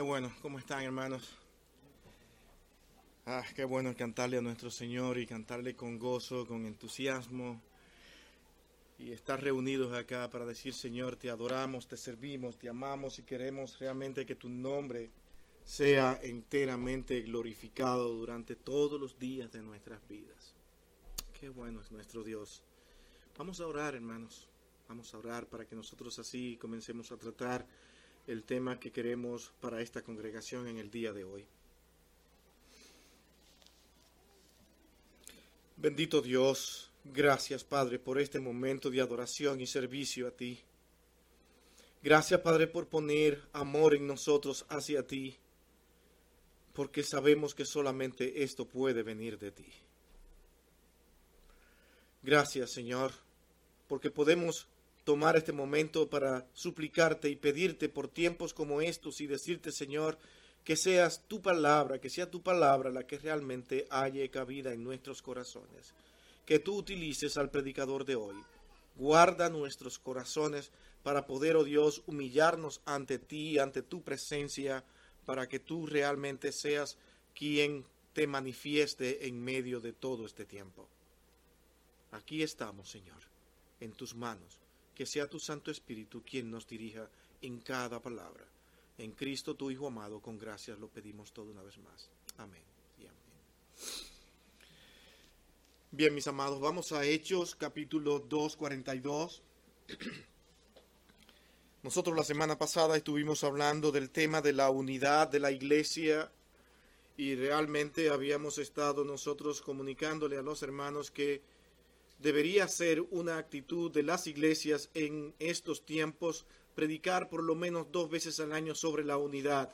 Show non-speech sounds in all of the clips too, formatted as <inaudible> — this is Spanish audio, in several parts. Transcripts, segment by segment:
Bueno, ¿cómo están hermanos? Ah, qué bueno cantarle a nuestro Señor y cantarle con gozo, con entusiasmo y estar reunidos acá para decir Señor, te adoramos, te servimos, te amamos y queremos realmente que tu nombre sea enteramente glorificado durante todos los días de nuestras vidas. Qué bueno es nuestro Dios. Vamos a orar, hermanos. Vamos a orar para que nosotros así comencemos a tratar el tema que queremos para esta congregación en el día de hoy. Bendito Dios, gracias Padre por este momento de adoración y servicio a ti. Gracias Padre por poner amor en nosotros hacia ti, porque sabemos que solamente esto puede venir de ti. Gracias Señor, porque podemos tomar este momento para suplicarte y pedirte por tiempos como estos y decirte Señor, que seas tu palabra, que sea tu palabra la que realmente haya cabida en nuestros corazones. Que tú utilices al predicador de hoy. Guarda nuestros corazones para poder, oh Dios, humillarnos ante ti, ante tu presencia, para que tú realmente seas quien te manifieste en medio de todo este tiempo. Aquí estamos, Señor, en tus manos. Que sea tu Santo Espíritu quien nos dirija en cada palabra. En Cristo, tu Hijo amado, con gracias lo pedimos todo una vez más. Amén y amén. Bien, mis amados, vamos a Hechos capítulo 2, 42. <clears throat> Nosotros la semana pasada estuvimos hablando del tema de la unidad de la iglesia y realmente habíamos estado nosotros comunicándole a los hermanos que debería ser una actitud de las iglesias en estos tiempos predicar por lo menos dos veces al año sobre la unidad.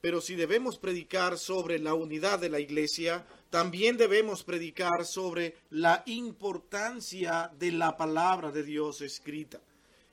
Pero si debemos predicar sobre la unidad de la iglesia, también debemos predicar sobre la importancia de la palabra de Dios escrita.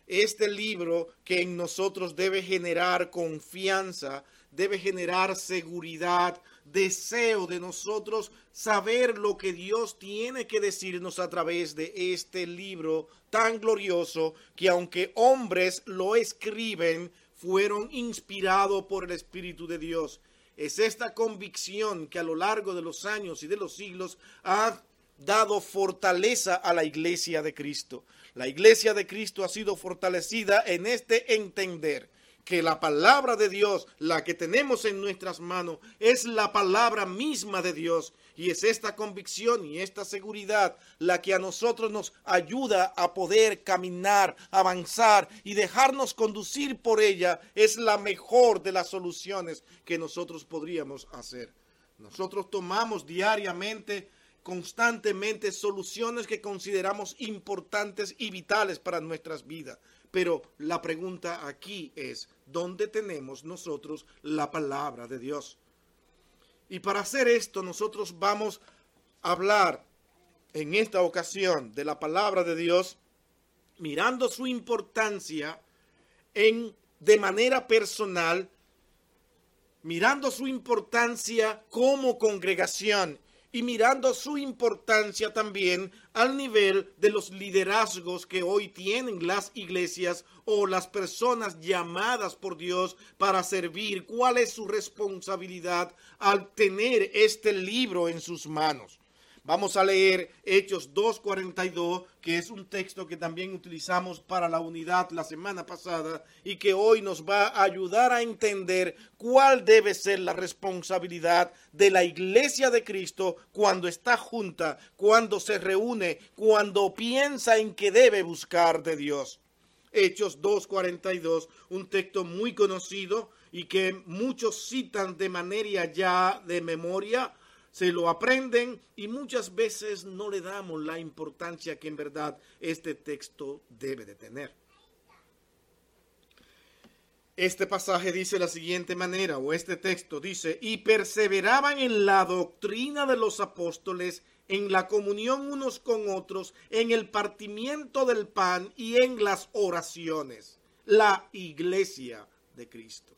Este libro que en nosotros debe generar confianza, debe generar seguridad, deseo de nosotros saber lo que Dios tiene que decirnos a través de este libro tan glorioso que aunque hombres lo escriben, fueron inspirados por el Espíritu de Dios. Es esta convicción que a lo largo de los años y de los siglos ha dado fortaleza a la iglesia de Cristo. La iglesia de Cristo ha sido fortalecida en este entender que la palabra de Dios, la que tenemos en nuestras manos, es la palabra misma de Dios. Y es esta convicción y esta seguridad la que a nosotros nos ayuda a poder caminar, avanzar y dejarnos conducir por ella. Es la mejor de las soluciones que nosotros podríamos hacer. Nosotros tomamos diariamente constantemente soluciones que consideramos importantes y vitales para nuestras vidas. Pero la pregunta aquí es, ¿dónde tenemos nosotros la palabra de Dios? Y para hacer esto nosotros vamos a hablar en esta ocasión de la palabra de Dios mirando su importancia en de manera personal, mirando su importancia como congregación y mirando su importancia también al nivel de los liderazgos que hoy tienen las iglesias o las personas llamadas por Dios para servir, cuál es su responsabilidad al tener este libro en sus manos. Vamos a leer Hechos 2.42, que es un texto que también utilizamos para la unidad la semana pasada y que hoy nos va a ayudar a entender cuál debe ser la responsabilidad de la iglesia de Cristo cuando está junta, cuando se reúne, cuando piensa en que debe buscar de Dios. Hechos 2.42, un texto muy conocido y que muchos citan de manera ya de memoria se lo aprenden y muchas veces no le damos la importancia que en verdad este texto debe de tener. Este pasaje dice la siguiente manera, o este texto dice, y perseveraban en la doctrina de los apóstoles, en la comunión unos con otros, en el partimiento del pan y en las oraciones. La iglesia de Cristo.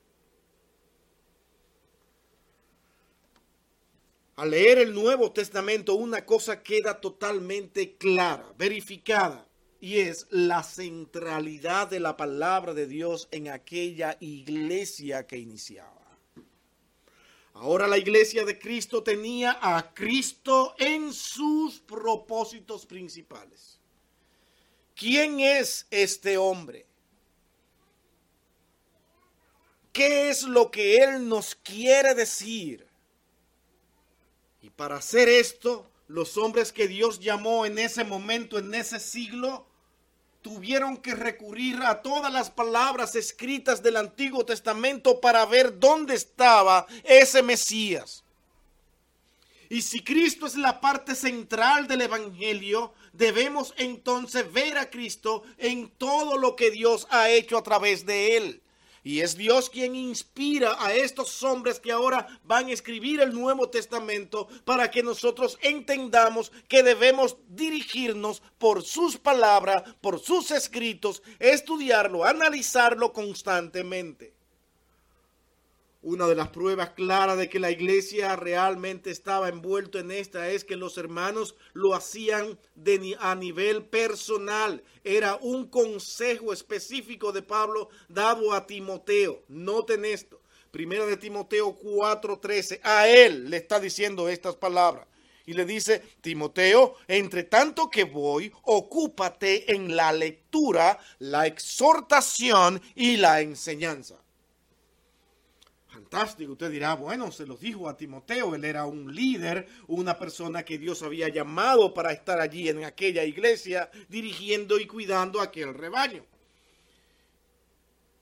Al leer el Nuevo Testamento una cosa queda totalmente clara, verificada. y es la centralidad de la palabra de Dios en aquella iglesia que iniciaba. Ahora la iglesia de Cristo tenía a Cristo en sus propósitos principales. ¿Quién es este hombre? ¿Qué es lo que Él nos quiere decir? Y para hacer esto, los hombres que Dios llamó en ese momento, en ese siglo, tuvieron que recurrir a todas las palabras escritas del Antiguo Testamento para ver dónde estaba ese Mesías. Y si Cristo es la parte central del Evangelio, debemos entonces ver a Cristo en todo lo que Dios ha hecho a través de él. Y es Dios quien inspira a estos hombres que ahora van a escribir el Nuevo Testamento para que nosotros entendamos que debemos dirigirnos por sus palabras, por sus escritos, estudiarlo, analizarlo constantemente. Una de las pruebas claras de que la iglesia realmente estaba envuelto en esta es que los hermanos lo hacían a nivel personal. Era un consejo específico de Pablo dado a Timoteo. Noten esto. Primera de Timoteo 4:13. A él le está diciendo estas palabras. Y le dice, Timoteo, entre tanto que voy, ocúpate en la lectura, la exhortación y la enseñanza. Usted dirá, bueno, se los dijo a Timoteo, él era un líder, una persona que Dios había llamado para estar allí en aquella iglesia, dirigiendo y cuidando aquel rebaño.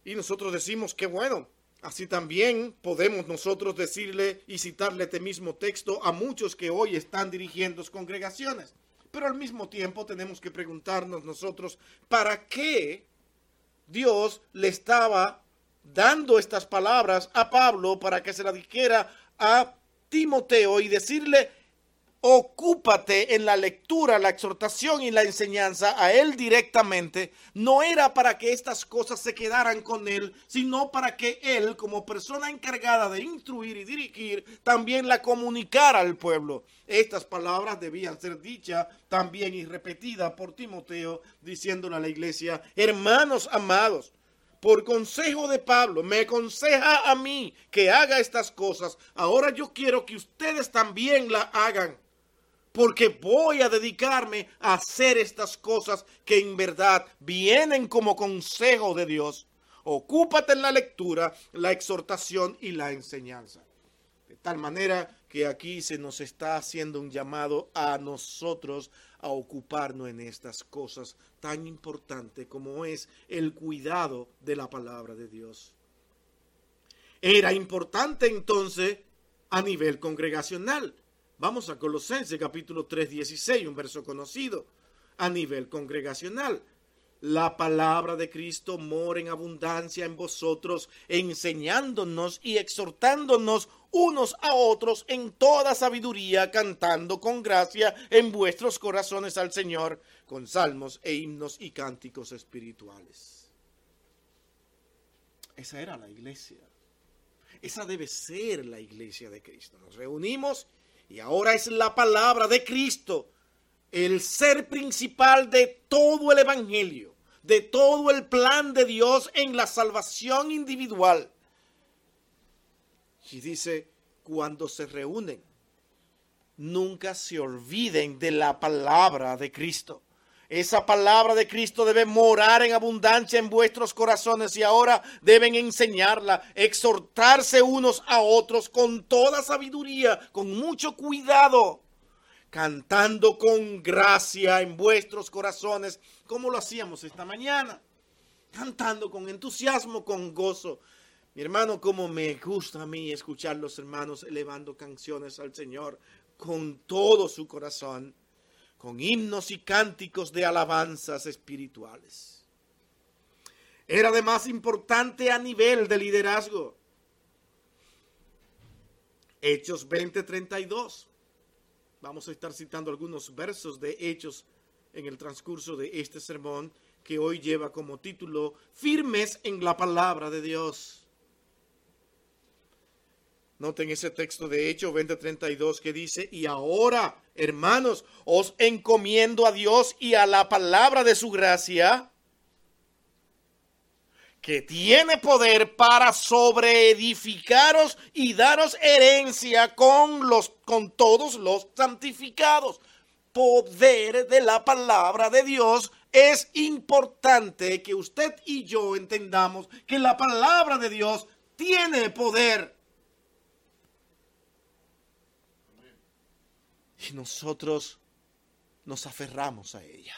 Y nosotros decimos que bueno, así también podemos nosotros decirle y citarle este mismo texto a muchos que hoy están dirigiendo congregaciones. Pero al mismo tiempo tenemos que preguntarnos nosotros, ¿para qué Dios le estaba dando estas palabras a Pablo para que se las dijera a Timoteo y decirle, ocúpate en la lectura, la exhortación y la enseñanza a él directamente, no era para que estas cosas se quedaran con él, sino para que él, como persona encargada de instruir y dirigir, también la comunicara al pueblo. Estas palabras debían ser dichas también y repetidas por Timoteo, diciéndole a la iglesia, hermanos amados, por consejo de Pablo, me aconseja a mí que haga estas cosas. Ahora yo quiero que ustedes también la hagan. Porque voy a dedicarme a hacer estas cosas que en verdad vienen como consejo de Dios. Ocúpate en la lectura, la exhortación y la enseñanza. De tal manera que aquí se nos está haciendo un llamado a nosotros a ocuparnos en estas cosas tan importantes como es el cuidado de la palabra de Dios. Era importante entonces a nivel congregacional. Vamos a Colosenses capítulo 3, 16, un verso conocido. A nivel congregacional la palabra de Cristo mora en abundancia en vosotros, enseñándonos y exhortándonos unos a otros en toda sabiduría, cantando con gracia en vuestros corazones al Señor, con salmos e himnos y cánticos espirituales. Esa era la iglesia. Esa debe ser la iglesia de Cristo. Nos reunimos y ahora es la palabra de Cristo, el ser principal de todo el Evangelio de todo el plan de Dios en la salvación individual. Y dice, cuando se reúnen, nunca se olviden de la palabra de Cristo. Esa palabra de Cristo debe morar en abundancia en vuestros corazones y ahora deben enseñarla, exhortarse unos a otros con toda sabiduría, con mucho cuidado cantando con gracia en vuestros corazones, como lo hacíamos esta mañana, cantando con entusiasmo, con gozo. Mi hermano, como me gusta a mí escuchar los hermanos elevando canciones al Señor con todo su corazón, con himnos y cánticos de alabanzas espirituales. Era además importante a nivel de liderazgo. Hechos 20:32 Vamos a estar citando algunos versos de Hechos en el transcurso de este sermón que hoy lleva como título Firmes en la palabra de Dios. Noten ese texto de Hechos 20:32 que dice, y ahora, hermanos, os encomiendo a Dios y a la palabra de su gracia, que tiene poder para sobreedificaros y daros herencia con, los, con todos los santificados. Poder de la palabra de Dios es importante que usted y yo entendamos que la palabra de Dios tiene poder. Y nosotros nos aferramos a ella.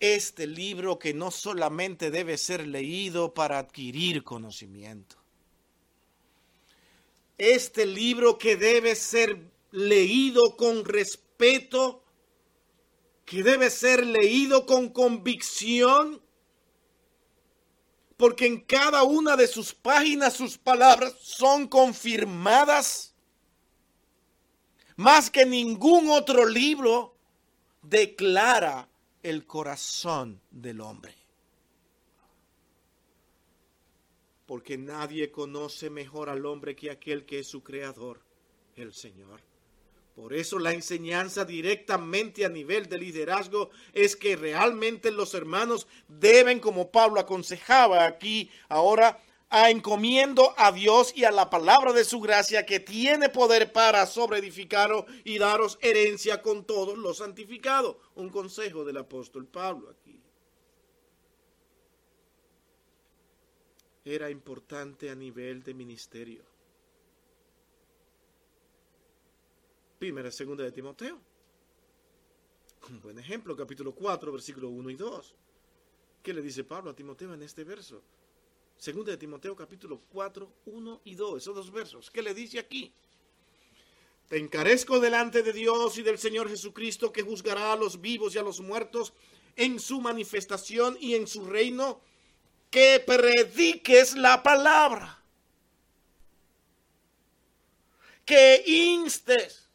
Este libro que no solamente debe ser leído para adquirir conocimiento. Este libro que debe ser leído con respeto que debe ser leído con convicción, porque en cada una de sus páginas sus palabras son confirmadas. Más que ningún otro libro declara el corazón del hombre. Porque nadie conoce mejor al hombre que aquel que es su creador, el Señor. Por eso la enseñanza directamente a nivel de liderazgo es que realmente los hermanos deben, como Pablo aconsejaba aquí, ahora a encomiendo a Dios y a la palabra de su gracia que tiene poder para sobreedificaros y daros herencia con todos los santificados. Un consejo del apóstol Pablo aquí. Era importante a nivel de ministerio. Primera, segunda de Timoteo. Un buen ejemplo, capítulo 4, versículo 1 y 2. ¿Qué le dice Pablo a Timoteo en este verso? Segunda de Timoteo, capítulo 4, 1 y 2. Esos dos versos. ¿Qué le dice aquí? Te encarezco delante de Dios y del Señor Jesucristo que juzgará a los vivos y a los muertos en su manifestación y en su reino, que prediques la palabra, que instes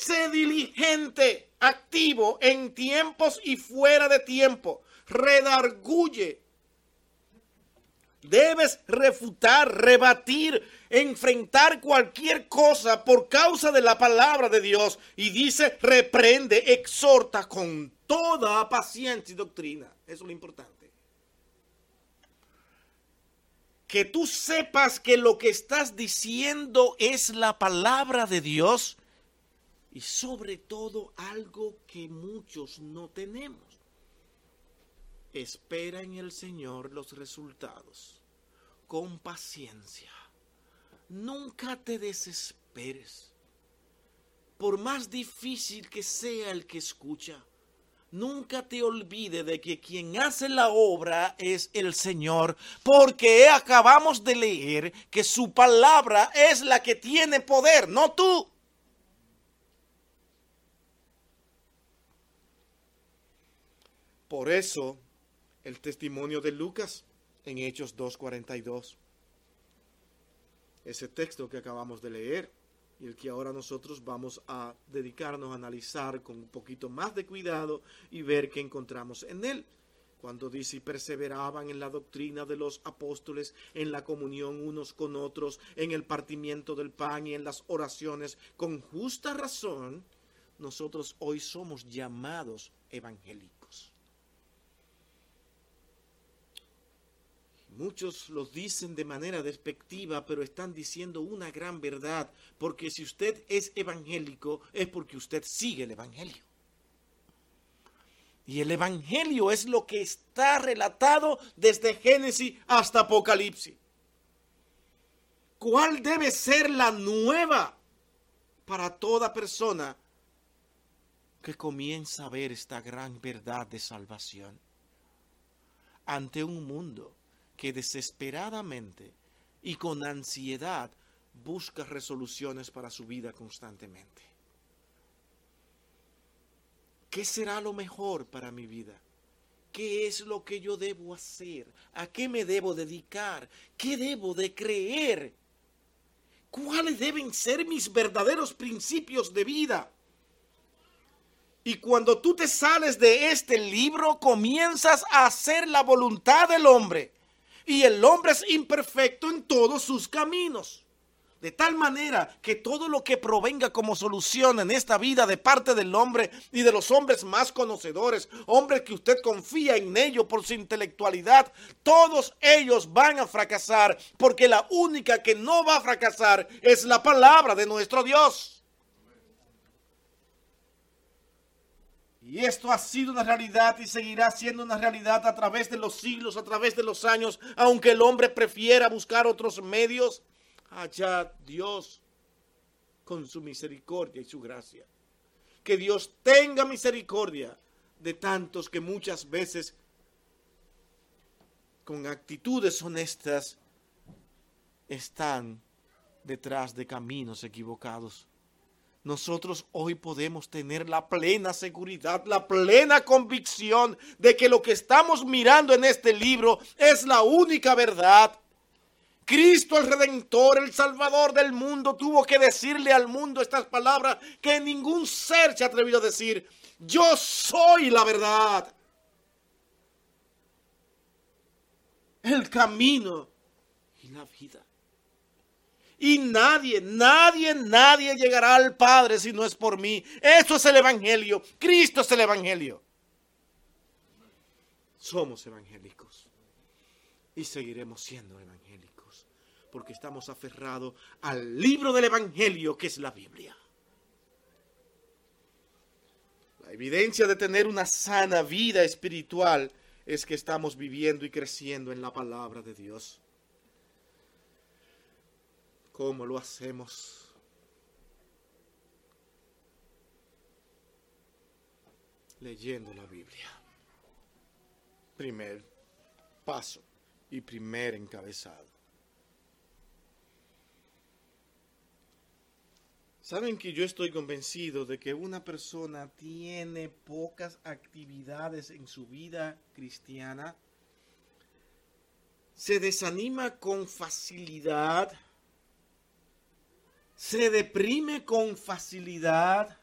Sé diligente, activo en tiempos y fuera de tiempo. Redarguye. Debes refutar, rebatir, enfrentar cualquier cosa por causa de la palabra de Dios. Y dice, reprende, exhorta con toda paciencia y doctrina. Eso es lo importante. Que tú sepas que lo que estás diciendo es la palabra de Dios y sobre todo algo que muchos no tenemos. Espera en el Señor los resultados con paciencia. Nunca te desesperes. Por más difícil que sea el que escucha, nunca te olvide de que quien hace la obra es el Señor, porque acabamos de leer que su palabra es la que tiene poder, no tú. Por eso el testimonio de Lucas en Hechos 2.42. Ese texto que acabamos de leer y el que ahora nosotros vamos a dedicarnos a analizar con un poquito más de cuidado y ver qué encontramos en él. Cuando dice perseveraban en la doctrina de los apóstoles, en la comunión unos con otros, en el partimiento del pan y en las oraciones, con justa razón, nosotros hoy somos llamados evangélicos. Muchos lo dicen de manera despectiva, pero están diciendo una gran verdad, porque si usted es evangélico es porque usted sigue el Evangelio. Y el Evangelio es lo que está relatado desde Génesis hasta Apocalipsis. ¿Cuál debe ser la nueva para toda persona que comienza a ver esta gran verdad de salvación ante un mundo que desesperadamente y con ansiedad busca resoluciones para su vida constantemente. ¿Qué será lo mejor para mi vida? ¿Qué es lo que yo debo hacer? ¿A qué me debo dedicar? ¿Qué debo de creer? ¿Cuáles deben ser mis verdaderos principios de vida? Y cuando tú te sales de este libro, comienzas a hacer la voluntad del hombre Y el hombre es imperfecto en todos sus caminos. De tal manera que todo lo que provenga como solución en esta vida de parte del hombre y de los hombres más conocedores, hombres que usted confía en ellos por su intelectualidad, todos ellos van a fracasar porque la única que no va a fracasar es la palabra de nuestro Dios. Y esto ha sido una realidad y seguirá siendo una realidad a través de los siglos, a través de los años, aunque el hombre prefiera buscar otros medios allá Dios con su misericordia y su gracia. Que Dios tenga misericordia de tantos que muchas veces con actitudes honestas están detrás de caminos equivocados. Nosotros hoy podemos tener la plena seguridad, la plena convicción de que lo que estamos mirando en este libro es la única verdad Cristo el Redentor, el Salvador del mundo, tuvo que decirle al mundo estas palabras que ningún ser se ha atrevido a decir. Yo soy la verdad. El camino y la vida. Y nadie, nadie, nadie llegará al Padre si no es por mí. Eso es el Evangelio. Cristo es el Evangelio. Somos evangélicos. Y seguiremos siendo evangélicos porque estamos aferrados al libro del Evangelio que es la Biblia. La evidencia de tener una sana vida espiritual es que estamos viviendo y creciendo en la palabra de Dios. ¿Cómo lo hacemos? Leyendo la Biblia. Primer paso y primer encabezado. Saben que yo estoy convencido de que una persona tiene pocas actividades en su vida cristiana, se desanima con facilidad, se deprime con facilidad,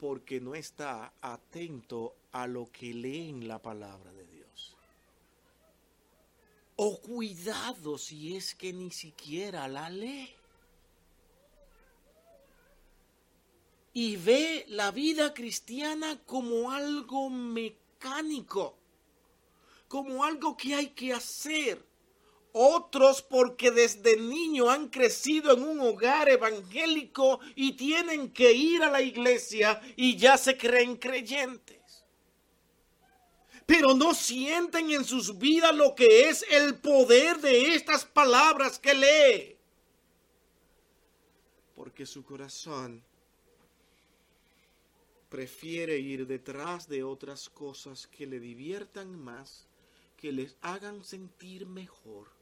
porque no está atento a lo que lee en la palabra de Dios. O cuidado si es que ni siquiera la lee. Y ve la vida cristiana como algo mecánico, como algo que hay que hacer. Otros porque desde niño han crecido en un hogar evangélico y tienen que ir a la iglesia y ya se creen creyentes pero no sienten en sus vidas lo que es el poder de estas palabras que lee. Porque su corazón prefiere ir detrás de otras cosas que le diviertan más, que les hagan sentir mejor.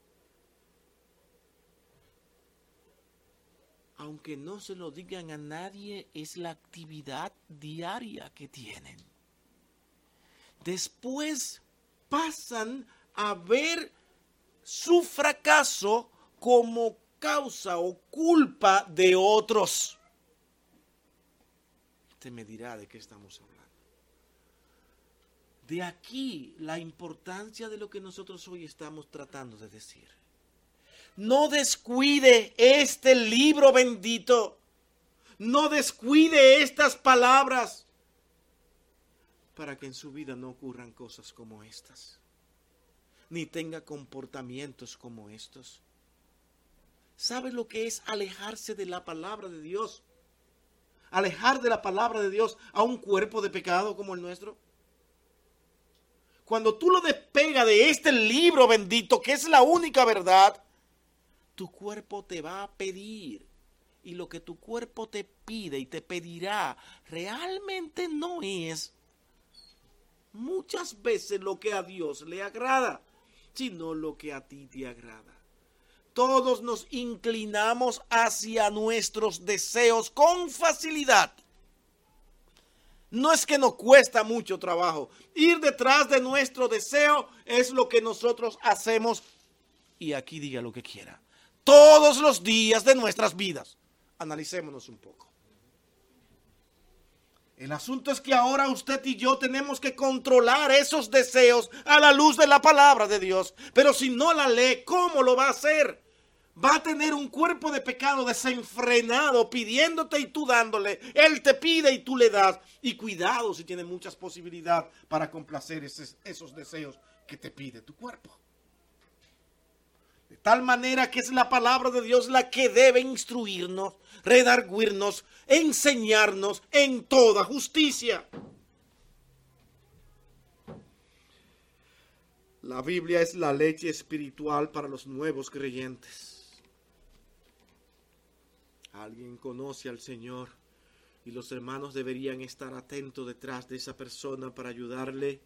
Aunque no se lo digan a nadie, es la actividad diaria que tienen después pasan a ver su fracaso como causa o culpa de otros. Usted me dirá de qué estamos hablando. De aquí la importancia de lo que nosotros hoy estamos tratando de decir. No descuide este libro bendito. No descuide estas palabras para que en su vida no ocurran cosas como estas, ni tenga comportamientos como estos. ¿Sabe lo que es alejarse de la palabra de Dios? Alejar de la palabra de Dios a un cuerpo de pecado como el nuestro. Cuando tú lo despegas de este libro bendito, que es la única verdad, tu cuerpo te va a pedir. Y lo que tu cuerpo te pide y te pedirá realmente no es muchas veces lo que a Dios le agrada, sino lo que a ti te agrada. Todos nos inclinamos hacia nuestros deseos con facilidad. No es que nos cuesta mucho trabajo. Ir detrás de nuestro deseo es lo que nosotros hacemos. Y aquí diga lo que quiera. Todos los días de nuestras vidas. Analicémonos un poco. El asunto es que ahora usted y yo tenemos que controlar esos deseos a la luz de la palabra de Dios. Pero si no la lee, ¿cómo lo va a hacer? Va a tener un cuerpo de pecado desenfrenado pidiéndote y tú dándole. Él te pide y tú le das. Y cuidado si tiene muchas posibilidades para complacer esos, esos deseos que te pide tu cuerpo. De tal manera que es la palabra de Dios la que debe instruirnos, redarguirnos, enseñarnos en toda justicia. La Biblia es la leche espiritual para los nuevos creyentes. Alguien conoce al Señor y los hermanos deberían estar atentos detrás de esa persona para ayudarle,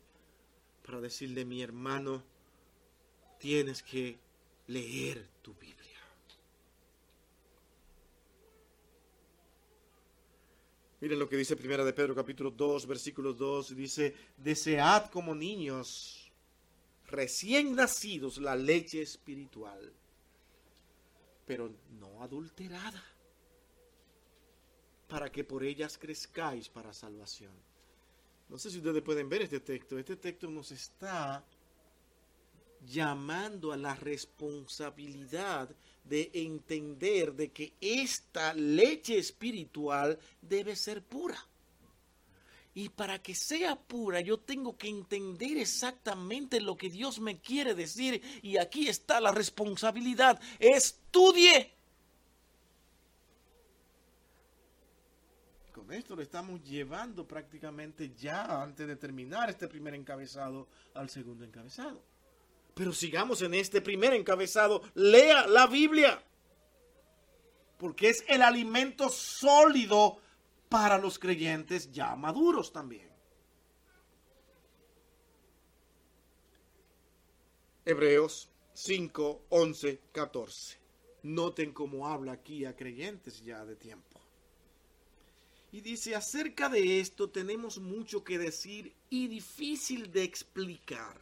para decirle, mi hermano, tienes que leer tu Biblia. Miren lo que dice Primera de Pedro capítulo 2, versículo 2, dice, desead como niños recién nacidos la leche espiritual, pero no adulterada, para que por ellas crezcáis para salvación. No sé si ustedes pueden ver este texto. Este texto nos está llamando a la responsabilidad de entender de que esta leche espiritual debe ser pura. Y para que sea pura yo tengo que entender exactamente lo que Dios me quiere decir. Y aquí está la responsabilidad. Estudie. Con esto le estamos llevando prácticamente ya antes de terminar este primer encabezado al segundo encabezado. Pero sigamos en este primer encabezado. Lea la Biblia. Porque es el alimento sólido para los creyentes ya maduros también. Hebreos 5, 11, 14. Noten cómo habla aquí a creyentes ya de tiempo. Y dice, acerca de esto tenemos mucho que decir y difícil de explicar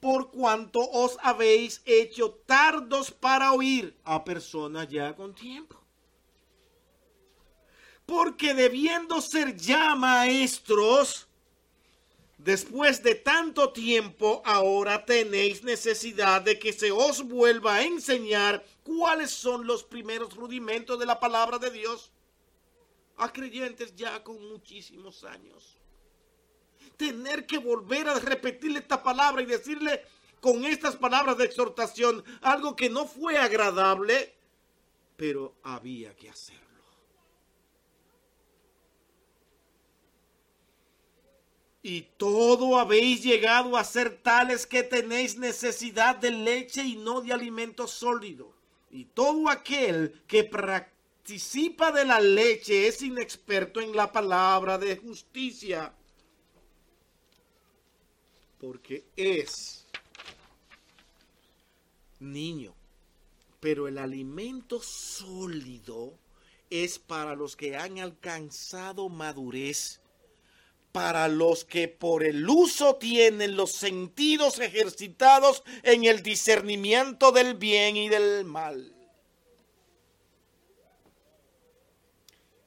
por cuanto os habéis hecho tardos para oír a personas ya con tiempo. Porque debiendo ser ya maestros, después de tanto tiempo, ahora tenéis necesidad de que se os vuelva a enseñar cuáles son los primeros rudimentos de la palabra de Dios a creyentes ya con muchísimos años tener que volver a repetirle esta palabra y decirle con estas palabras de exhortación algo que no fue agradable, pero había que hacerlo. Y todo habéis llegado a ser tales que tenéis necesidad de leche y no de alimento sólido. Y todo aquel que participa de la leche es inexperto en la palabra de justicia porque es niño. Pero el alimento sólido es para los que han alcanzado madurez, para los que por el uso tienen los sentidos ejercitados en el discernimiento del bien y del mal.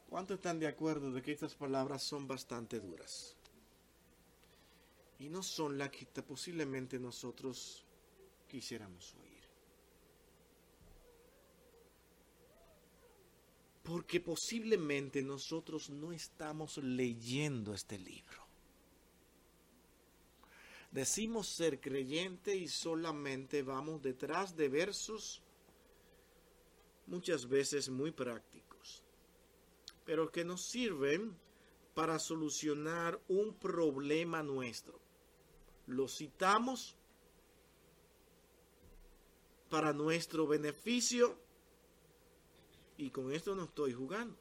¿Cuántos están de acuerdo de que estas palabras son bastante duras? Y no son las que posiblemente nosotros quisiéramos oír. Porque posiblemente nosotros no estamos leyendo este libro. Decimos ser creyente y solamente vamos detrás de versos muchas veces muy prácticos, pero que nos sirven para solucionar un problema nuestro lo citamos para nuestro beneficio y con esto no estoy jugando.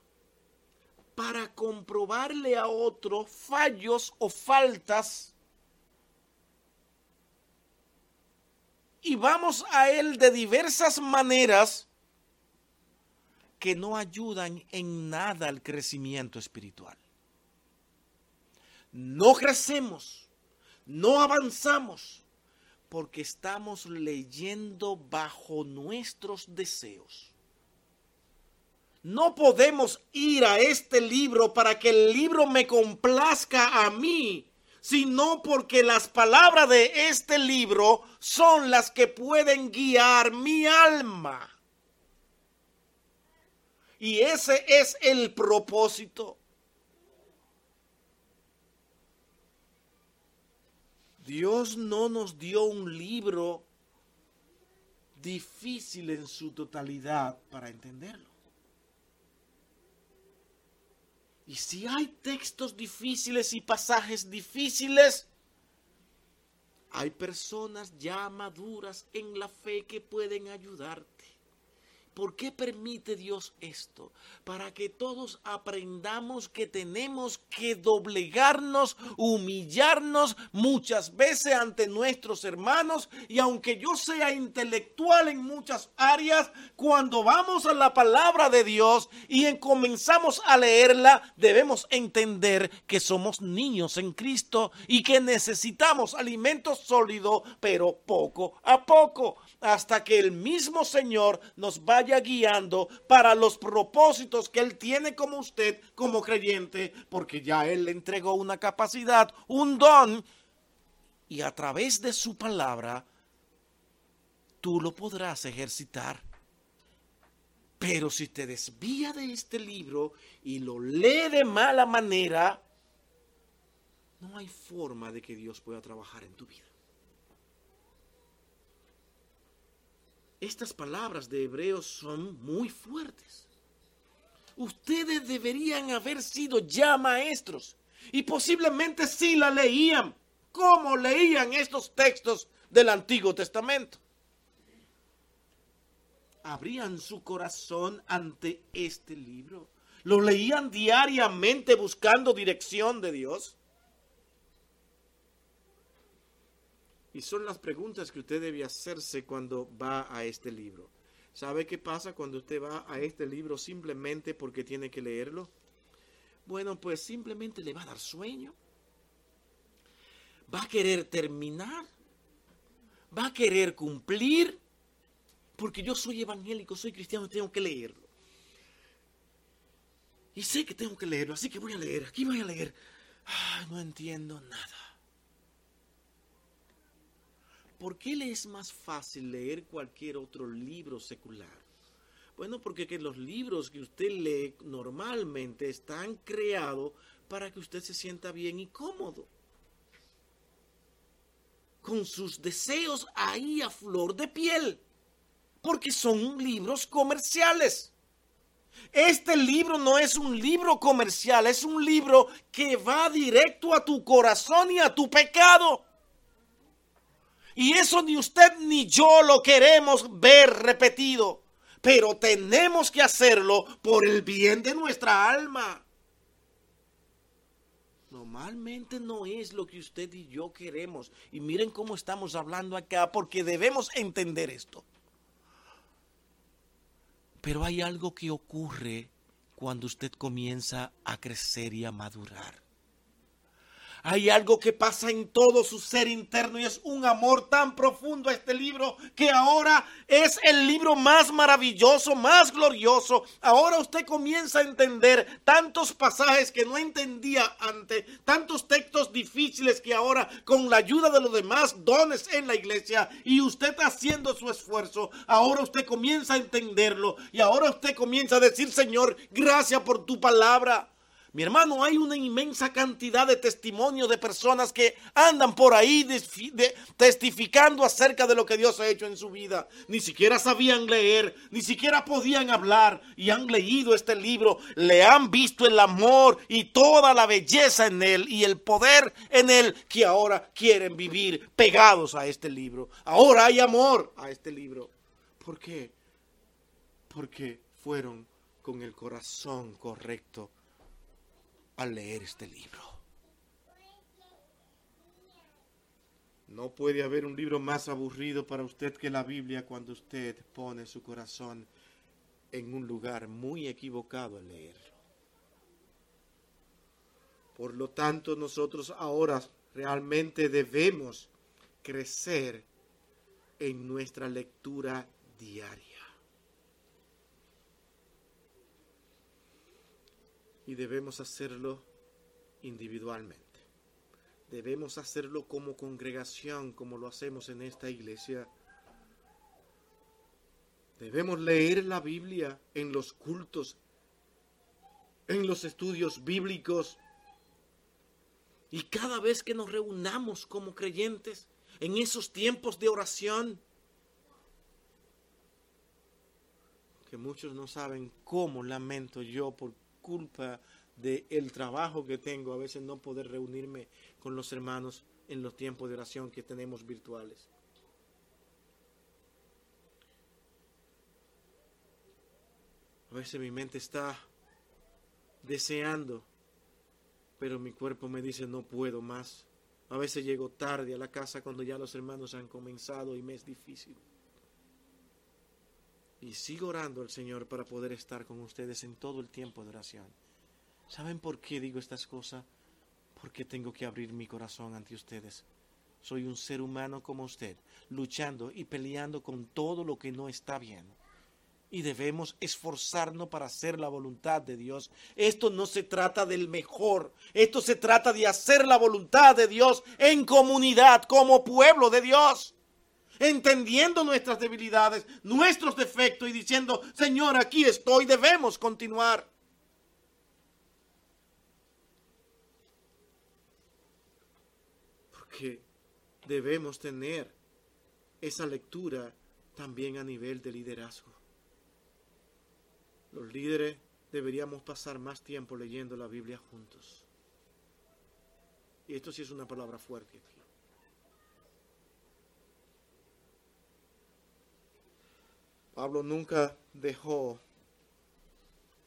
Para comprobarle a otro fallos o faltas y vamos a él de diversas maneras que no ayudan en nada al crecimiento espiritual. No crecemos no avanzamos porque estamos leyendo bajo nuestros deseos. no podemos ir a este libro para que el libro me complazca a mí, sino porque las palabras de este libro son las que pueden guiar mi alma. Y ese es el propósito. Dios no nos dio un libro difícil en su totalidad para entenderlo. Y si hay textos difíciles y pasajes difíciles, hay personas ya maduras en la fe que pueden ayudarte. ¿Por qué permite Dios esto? Para que todos aprendamos que tenemos que doblegarnos, humillarnos muchas veces ante nuestros hermanos. Y aunque yo sea intelectual en muchas áreas, cuando vamos a la palabra de Dios y comenzamos a leerla, debemos entender que somos niños en Cristo y que necesitamos alimento sólido, pero poco a poco, hasta que el mismo Señor nos vaya guiando para los propósitos que Él tiene como usted, como creyente, porque ya Él le entregó una capacidad, un don, y a través de su palabra, tú lo podrás ejercitar. Pero si te desvía de este libro y lo lee de mala manera, no hay forma de que Dios pueda trabajar en tu vida. Estas palabras de Hebreos son muy fuertes. Ustedes deberían haber sido ya maestros y posiblemente sí la leían. ¿Cómo leían estos textos del Antiguo Testamento? Abrían su corazón ante este libro. Lo leían diariamente buscando dirección de Dios. Y son las preguntas que usted debe hacerse cuando va a este libro. ¿Sabe qué pasa cuando usted va a este libro simplemente porque tiene que leerlo? Bueno, pues simplemente le va a dar sueño. Va a querer terminar. Va a querer cumplir. Porque yo soy evangélico, soy cristiano, tengo que leerlo. Y sé que tengo que leerlo, así que voy a leer. Aquí voy a leer. no entiendo nada. ¿Por qué le es más fácil leer cualquier otro libro secular? Bueno, porque que los libros que usted lee normalmente están creados para que usted se sienta bien y cómodo. Con sus deseos ahí a flor de piel. Porque son libros comerciales. Este libro no es un libro comercial, es un libro que va directo a tu corazón y a tu pecado. Y eso ni usted ni yo lo queremos ver repetido. Pero tenemos que hacerlo por el bien de nuestra alma. Normalmente no es lo que usted y yo queremos. Y miren cómo estamos hablando acá, porque debemos entender esto. Pero hay algo que ocurre cuando usted comienza a crecer y a madurar. Hay algo que pasa en todo su ser interno y es un amor tan profundo a este libro que ahora es el libro más maravilloso, más glorioso. Ahora usted comienza a entender tantos pasajes que no entendía antes, tantos textos difíciles que ahora con la ayuda de los demás dones en la iglesia y usted haciendo su esfuerzo, ahora usted comienza a entenderlo y ahora usted comienza a decir, Señor, gracias por tu palabra. Mi hermano, hay una inmensa cantidad de testimonios de personas que andan por ahí testificando acerca de lo que Dios ha hecho en su vida. Ni siquiera sabían leer, ni siquiera podían hablar y han leído este libro, le han visto el amor y toda la belleza en él y el poder en él que ahora quieren vivir pegados a este libro. Ahora hay amor a este libro. ¿Por qué? Porque fueron con el corazón correcto leer este libro. No puede haber un libro más aburrido para usted que la Biblia cuando usted pone su corazón en un lugar muy equivocado al leerlo. Por lo tanto, nosotros ahora realmente debemos crecer en nuestra lectura diaria. Y debemos hacerlo individualmente. Debemos hacerlo como congregación, como lo hacemos en esta iglesia. Debemos leer la Biblia en los cultos, en los estudios bíblicos. Y cada vez que nos reunamos como creyentes, en esos tiempos de oración, que muchos no saben cómo lamento yo por culpa del trabajo que tengo, a veces no poder reunirme con los hermanos en los tiempos de oración que tenemos virtuales. A veces mi mente está deseando, pero mi cuerpo me dice no puedo más. A veces llego tarde a la casa cuando ya los hermanos han comenzado y me es difícil. Y sigo orando al Señor para poder estar con ustedes en todo el tiempo de oración. ¿Saben por qué digo estas cosas? Porque tengo que abrir mi corazón ante ustedes. Soy un ser humano como usted, luchando y peleando con todo lo que no está bien. Y debemos esforzarnos para hacer la voluntad de Dios. Esto no se trata del mejor, esto se trata de hacer la voluntad de Dios en comunidad, como pueblo de Dios entendiendo nuestras debilidades, nuestros defectos y diciendo, Señor, aquí estoy, debemos continuar. que debemos tener esa lectura también a nivel de liderazgo. Los líderes deberíamos pasar más tiempo leyendo la Biblia juntos. Y esto sí es una palabra fuerte aquí. Pablo nunca dejó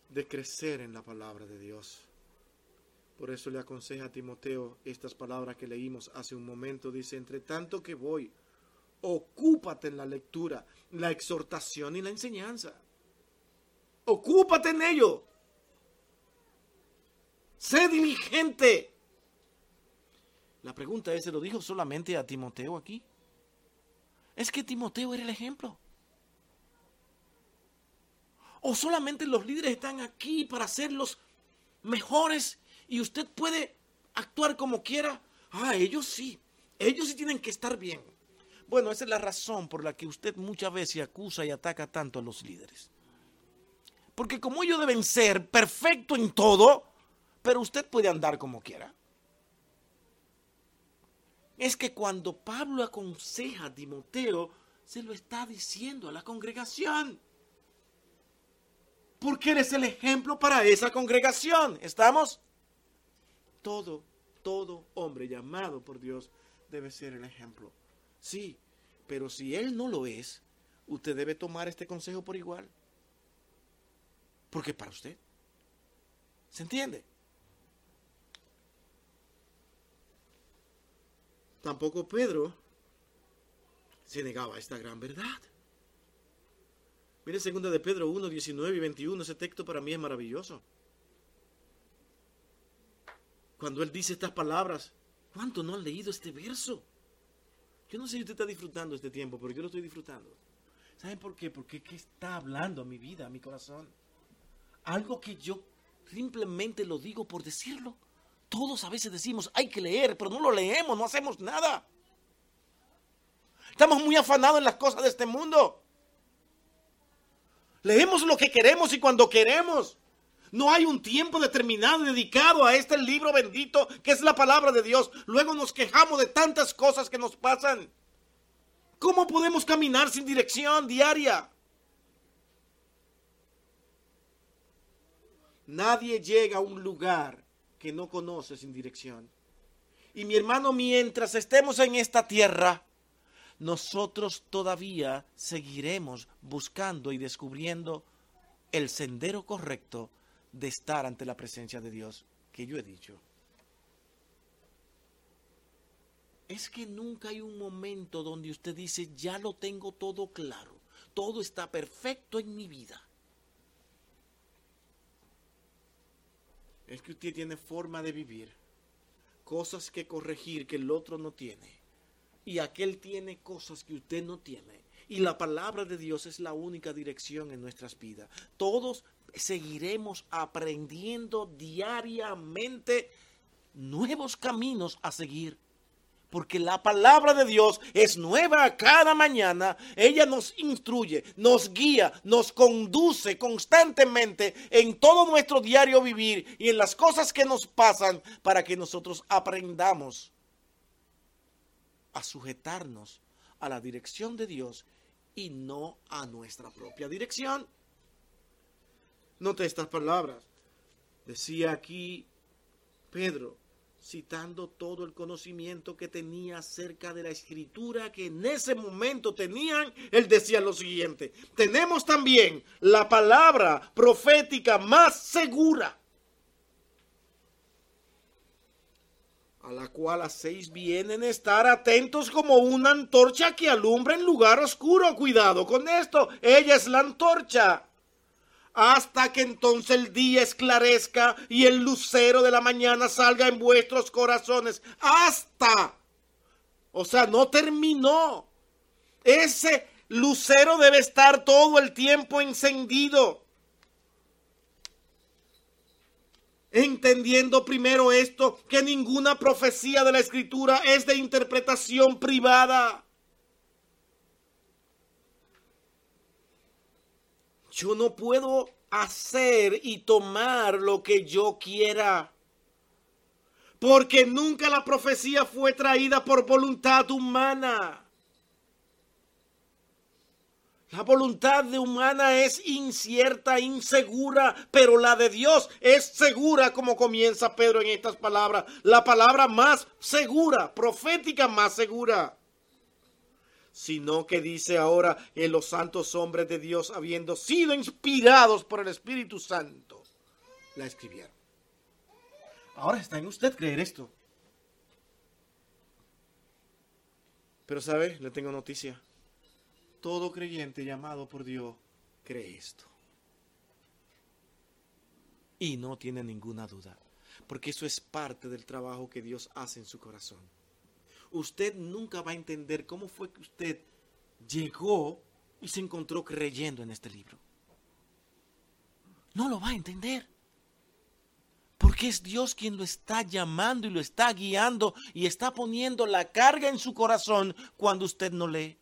de crecer en la palabra de Dios. Por eso le aconseja a Timoteo estas palabras que leímos hace un momento. Dice, entre tanto que voy, ocúpate en la lectura, la exhortación y la enseñanza. Ocúpate en ello. Sé diligente. La pregunta es, ¿se lo dijo solamente a Timoteo aquí? Es que Timoteo era el ejemplo. O solamente los líderes están aquí para ser los mejores y usted puede actuar como quiera. Ah, ellos sí, ellos sí tienen que estar bien. Bueno, esa es la razón por la que usted muchas veces acusa y ataca tanto a los líderes. Porque como ellos deben ser perfectos en todo, pero usted puede andar como quiera. Es que cuando Pablo aconseja a Timoteo, se lo está diciendo a la congregación. Porque eres el ejemplo para esa congregación. ¿Estamos? todo, todo hombre llamado por Dios debe ser el ejemplo. Sí, pero si él no lo es, usted debe tomar este consejo por igual. Porque para usted. ¿Se entiende? Tampoco Pedro se negaba a esta gran verdad. Mire, segunda de Pedro 1, 19 y 21, ese texto para mí es maravilloso cuando él dice estas palabras. ¿Cuánto no han leído este verso? Yo no sé si usted está disfrutando este tiempo, pero yo lo estoy disfrutando. ¿Saben por qué? Porque ¿qué está hablando a mi vida, a mi corazón? Algo que yo simplemente lo digo por decirlo. Todos a veces decimos, hay que leer, pero no lo leemos, no hacemos nada. Estamos muy afanados en las cosas de este mundo. Leemos lo que queremos y cuando queremos. No hay un tiempo determinado dedicado a este libro bendito que es la palabra de Dios. Luego nos quejamos de tantas cosas que nos pasan. ¿Cómo podemos caminar sin dirección diaria? Nadie llega a un lugar que no conoce sin dirección. Y mi hermano, mientras estemos en esta tierra, nosotros todavía seguiremos buscando y descubriendo el sendero correcto de estar ante la presencia de Dios que yo he dicho. Es que nunca hay un momento donde usted dice, ya lo tengo todo claro, todo está perfecto en mi vida. Es que usted tiene forma de vivir, cosas que corregir que el otro no tiene, y aquel tiene cosas que usted no tiene. Y la palabra de Dios es la única dirección en nuestras vidas. Todos seguiremos aprendiendo diariamente nuevos caminos a seguir. Porque la palabra de Dios es nueva cada mañana. Ella nos instruye, nos guía, nos conduce constantemente en todo nuestro diario vivir y en las cosas que nos pasan para que nosotros aprendamos a sujetarnos a la dirección de Dios y no a nuestra propia dirección. Note estas palabras. Decía aquí Pedro, citando todo el conocimiento que tenía acerca de la escritura que en ese momento tenían, él decía lo siguiente, tenemos también la palabra profética más segura, a la cual hacéis bien en estar atentos como una antorcha que alumbra en lugar oscuro. Cuidado con esto, ella es la antorcha hasta que entonces el día esclarezca y el lucero de la mañana salga en vuestros corazones. Hasta. O sea, no terminó. Ese lucero debe estar todo el tiempo encendido. Entendiendo primero esto, que ninguna profecía de la escritura es de interpretación privada. Yo no puedo hacer y tomar lo que yo quiera. Porque nunca la profecía fue traída por voluntad humana. La voluntad de humana es incierta, insegura, pero la de Dios es segura, como comienza Pedro en estas palabras. La palabra más segura, profética más segura sino que dice ahora en los santos hombres de Dios, habiendo sido inspirados por el Espíritu Santo, la escribieron. Ahora está en usted creer esto. Pero sabe, le tengo noticia. Todo creyente llamado por Dios cree esto. Y no tiene ninguna duda, porque eso es parte del trabajo que Dios hace en su corazón usted nunca va a entender cómo fue que usted llegó y se encontró creyendo en este libro. No lo va a entender. Porque es Dios quien lo está llamando y lo está guiando y está poniendo la carga en su corazón cuando usted no lee.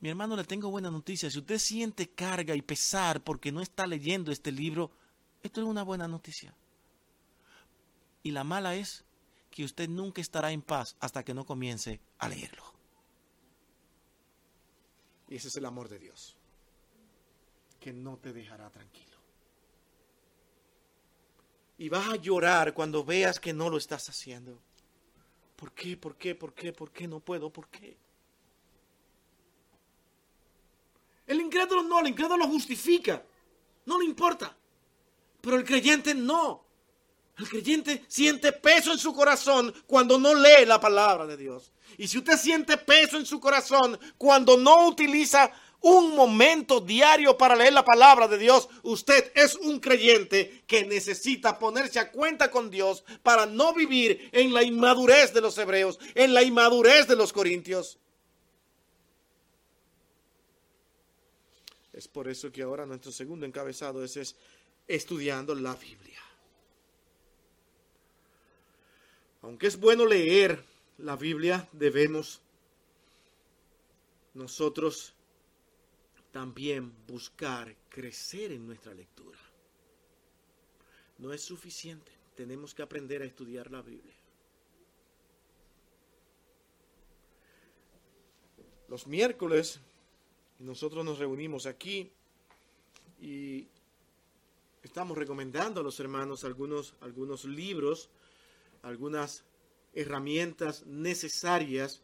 Mi hermano, le tengo buena noticia. Si usted siente carga y pesar porque no está leyendo este libro, esto es una buena noticia. Y la mala es que usted nunca estará en paz hasta que no comience a leerlo. Y ese es el amor de Dios, que no te dejará tranquilo. Y vas a llorar cuando veas que no lo estás haciendo. ¿Por qué? ¿Por qué? ¿Por qué? ¿Por qué no puedo? ¿Por qué? El incrédulo no, el incrédulo lo justifica. No le importa. Pero el creyente no. El creyente siente peso en su corazón cuando no lee la palabra de Dios. Y si usted siente peso en su corazón cuando no utiliza un momento diario para leer la palabra de Dios, usted es un creyente que necesita ponerse a cuenta con Dios para no vivir en la inmadurez de los hebreos, en la inmadurez de los corintios. Es por eso que ahora nuestro segundo encabezado es, es estudiando la Biblia. Aunque es bueno leer la Biblia, debemos nosotros también buscar crecer en nuestra lectura. No es suficiente, tenemos que aprender a estudiar la Biblia. Los miércoles nosotros nos reunimos aquí y estamos recomendando a los hermanos algunos, algunos libros algunas herramientas necesarias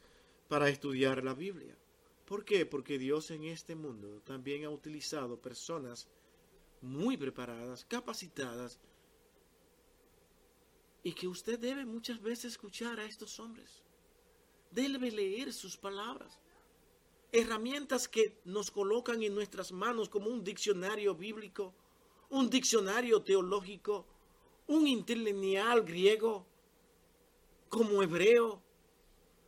para estudiar la Biblia. ¿Por qué? Porque Dios en este mundo también ha utilizado personas muy preparadas, capacitadas, y que usted debe muchas veces escuchar a estos hombres. Debe leer sus palabras. Herramientas que nos colocan en nuestras manos como un diccionario bíblico, un diccionario teológico, un interlineal griego, como hebreo.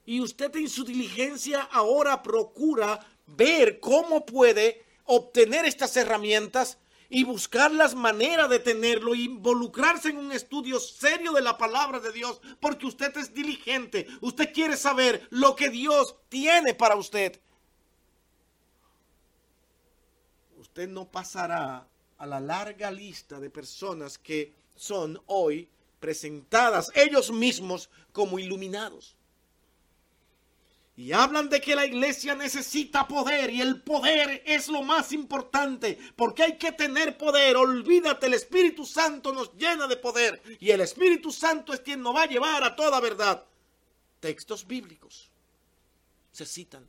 Y usted en su diligencia ahora procura ver cómo puede obtener estas herramientas y buscar las maneras de tenerlo, involucrarse en un estudio serio de la palabra de Dios, porque usted es diligente, usted quiere saber lo que Dios tiene para usted. Usted no pasará a la larga lista de personas que son hoy presentadas ellos mismos como iluminados. Y hablan de que la iglesia necesita poder y el poder es lo más importante porque hay que tener poder. Olvídate, el Espíritu Santo nos llena de poder y el Espíritu Santo es quien nos va a llevar a toda verdad. Textos bíblicos se citan.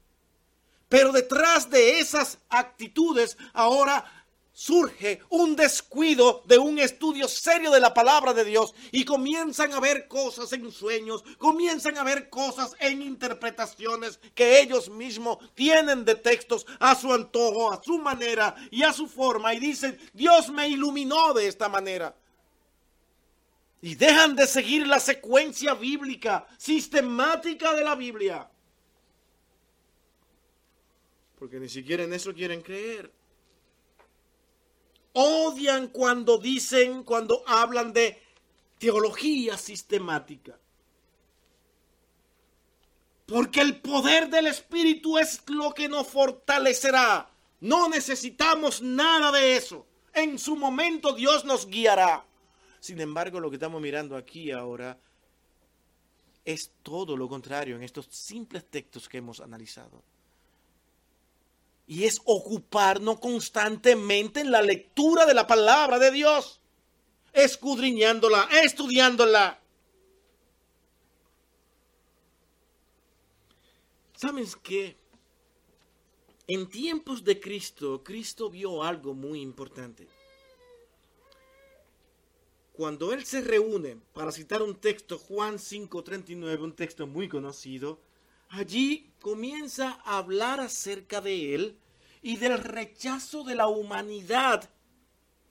Pero detrás de esas actitudes ahora surge un descuido de un estudio serio de la palabra de Dios y comienzan a ver cosas en sueños, comienzan a ver cosas en interpretaciones que ellos mismos tienen de textos a su antojo, a su manera y a su forma y dicen, Dios me iluminó de esta manera. Y dejan de seguir la secuencia bíblica, sistemática de la Biblia. Porque ni siquiera en eso quieren creer odian cuando dicen, cuando hablan de teología sistemática. Porque el poder del Espíritu es lo que nos fortalecerá. No necesitamos nada de eso. En su momento Dios nos guiará. Sin embargo, lo que estamos mirando aquí ahora es todo lo contrario en estos simples textos que hemos analizado y es ocuparnos constantemente en la lectura de la palabra de Dios, escudriñándola, estudiándola. ¿Sabes qué? En tiempos de Cristo, Cristo vio algo muy importante. Cuando Él se reúne, para citar un texto, Juan 5:39, un texto muy conocido, allí comienza a hablar acerca de él y del rechazo de la humanidad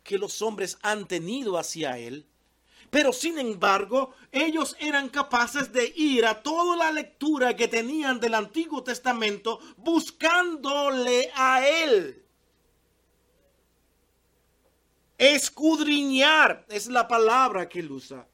que los hombres han tenido hacia él. Pero sin embargo, ellos eran capaces de ir a toda la lectura que tenían del Antiguo Testamento buscándole a él. Escudriñar es la palabra que él usa.